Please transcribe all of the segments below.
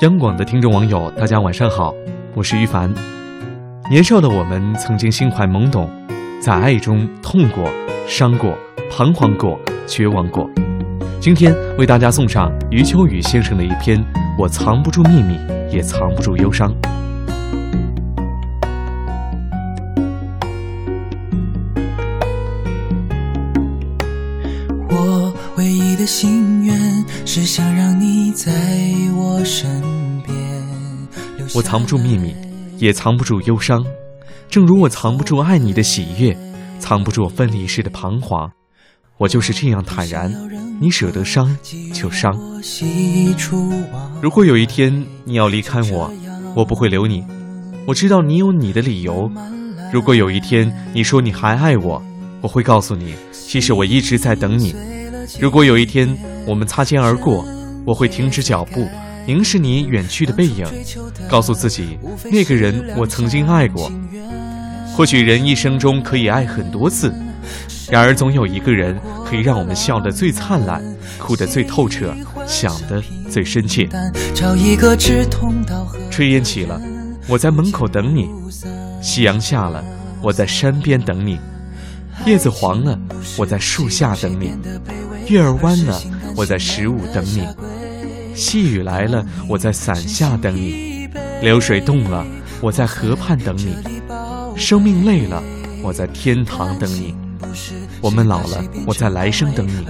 央广的听众网友，大家晚上好，我是于凡。年少的我们曾经心怀懵懂，在爱中痛过、伤过、彷徨过、绝望过。今天为大家送上余秋雨先生的一篇《我藏不住秘密，也藏不住忧伤》。我唯一的心愿是想让你在我身边。我藏不住秘密，也藏不住忧伤，正如我藏不住爱你的喜悦，藏不住分离时的彷徨。我就是这样坦然，你舍得伤就伤。如果有一天你要离开我，我不会留你。我知道你有你的理由。如果有一天你说你还爱我，我会告诉你，其实我一直在等你。如果有一天我们擦肩而过，我会停止脚步，凝视你远去的背影，告诉自己，那个人我曾经爱过。或许人一生中可以爱很多次。然而，总有一个人可以让我们笑得最灿烂，哭得最透彻，想得最深切。炊烟起了，我在门口等你；夕阳下了，我在山边等你；叶子黄了，我在树下等你；月儿弯了，我在十五等你；细雨来了，我在伞下等你；流水动了，我在河畔等你；生命累了，我在天堂等你。我们老了，我在来生等你。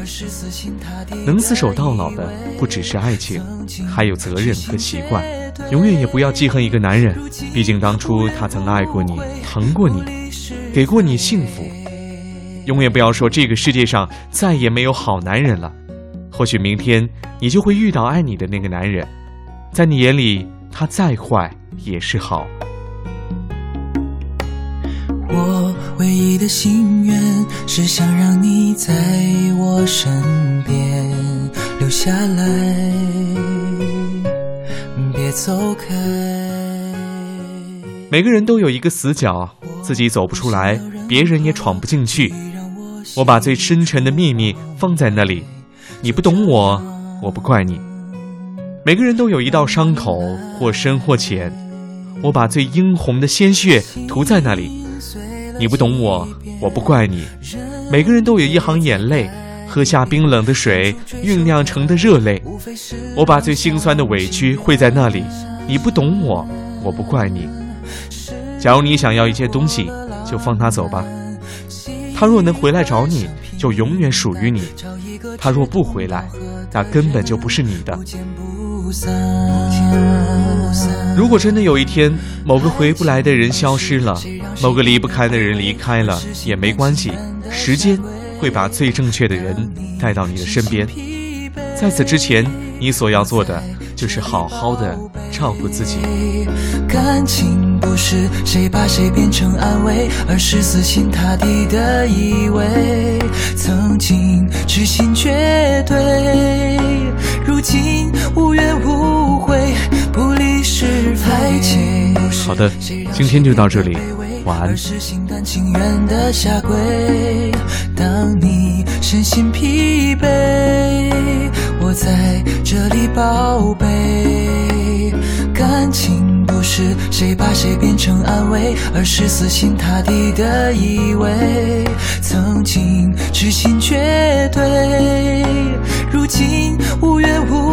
能厮守到老的不只是爱情，还有责任和习惯。永远也不要记恨一个男人，毕竟当初他曾爱过你，疼过你，给过你幸福。永远不要说这个世界上再也没有好男人了。或许明天你就会遇到爱你的那个男人，在你眼里他再坏也是好。我唯一的心愿是想让你在我身边留下来，别走开。每个人都有一个死角，自己走不出来，别人也闯不进去。我把最深沉的秘密放在那里，你不懂我，我不怪你。每个人都有一道伤口，或深或浅，我把最殷红的鲜血涂在那里。你不懂我，我不怪你。每个人都有一行眼泪，喝下冰冷的水酝酿成的热泪。我把最心酸的委屈汇在那里。你不懂我，我不怪你。假如你想要一些东西，就放他走吧。他若能回来找你，就永远属于你；他若不回来，那根本就不是你的。如果真的有一天，某个回不来的人消失了，某个离不开的人离开了，也没关系，时间会把最正确的人带到你的身边。在此之前，你所要做的就是好好的照顾自己。感情是谁把谁变成安慰，而是死心塌地的以为曾经痴心绝对，如今无怨无悔。不理是非。好的，今天就到这里，晚安。心甘情愿的下跪，当你身心疲惫，我在这里宝贝。感情不是谁把谁变成安慰，而是死心塌地的以为曾经痴心绝对，如今无怨无。